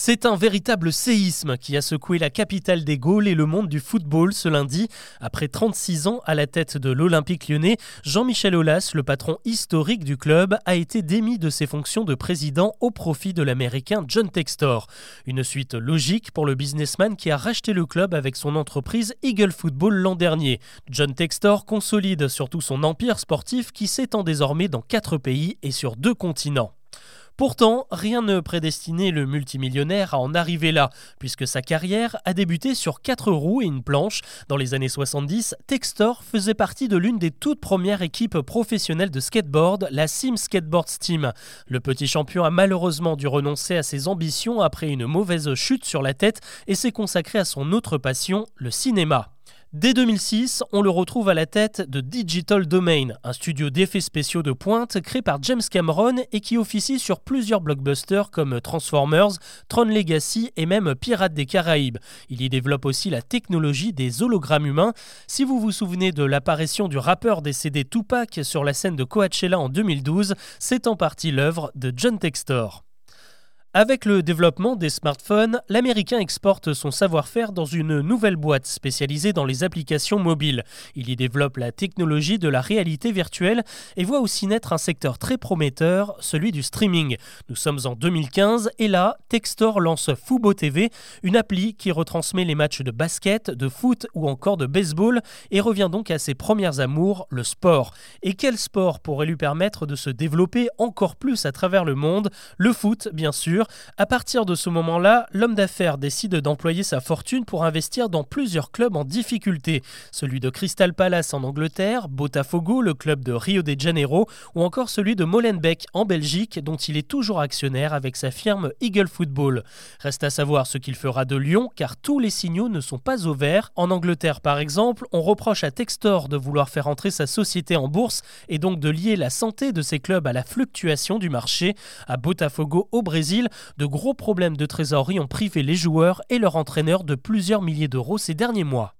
C'est un véritable séisme qui a secoué la capitale des Gaules et le monde du football ce lundi. Après 36 ans à la tête de l'Olympique lyonnais, Jean-Michel Aulas, le patron historique du club, a été démis de ses fonctions de président au profit de l'américain John Textor. Une suite logique pour le businessman qui a racheté le club avec son entreprise Eagle Football l'an dernier. John Textor consolide surtout son empire sportif qui s'étend désormais dans quatre pays et sur deux continents. Pourtant, rien ne prédestinait le multimillionnaire à en arriver là, puisque sa carrière a débuté sur quatre roues et une planche. Dans les années 70, Textor faisait partie de l'une des toutes premières équipes professionnelles de skateboard, la Sim Skateboard Team. Le petit champion a malheureusement dû renoncer à ses ambitions après une mauvaise chute sur la tête et s'est consacré à son autre passion, le cinéma. Dès 2006, on le retrouve à la tête de Digital Domain, un studio d'effets spéciaux de pointe créé par James Cameron et qui officie sur plusieurs blockbusters comme Transformers, Tron Legacy et même Pirates des Caraïbes. Il y développe aussi la technologie des hologrammes humains. Si vous vous souvenez de l'apparition du rappeur décédé Tupac sur la scène de Coachella en 2012, c'est en partie l'œuvre de John Textor. Avec le développement des smartphones, l'Américain exporte son savoir-faire dans une nouvelle boîte spécialisée dans les applications mobiles. Il y développe la technologie de la réalité virtuelle et voit aussi naître un secteur très prometteur, celui du streaming. Nous sommes en 2015 et là, Textor lance Fubo TV, une appli qui retransmet les matchs de basket, de foot ou encore de baseball et revient donc à ses premières amours, le sport. Et quel sport pourrait lui permettre de se développer encore plus à travers le monde? Le foot, bien sûr à partir de ce moment-là, l'homme d'affaires décide d'employer sa fortune pour investir dans plusieurs clubs en difficulté. Celui de Crystal Palace en Angleterre, Botafogo, le club de Rio de Janeiro, ou encore celui de Molenbeek en Belgique, dont il est toujours actionnaire avec sa firme Eagle Football. Reste à savoir ce qu'il fera de Lyon, car tous les signaux ne sont pas au vert. En Angleterre, par exemple, on reproche à Textor de vouloir faire entrer sa société en bourse et donc de lier la santé de ses clubs à la fluctuation du marché. À Botafogo, au Brésil, de gros problèmes de trésorerie ont privé les joueurs et leur entraîneur de plusieurs milliers d'euros ces derniers mois.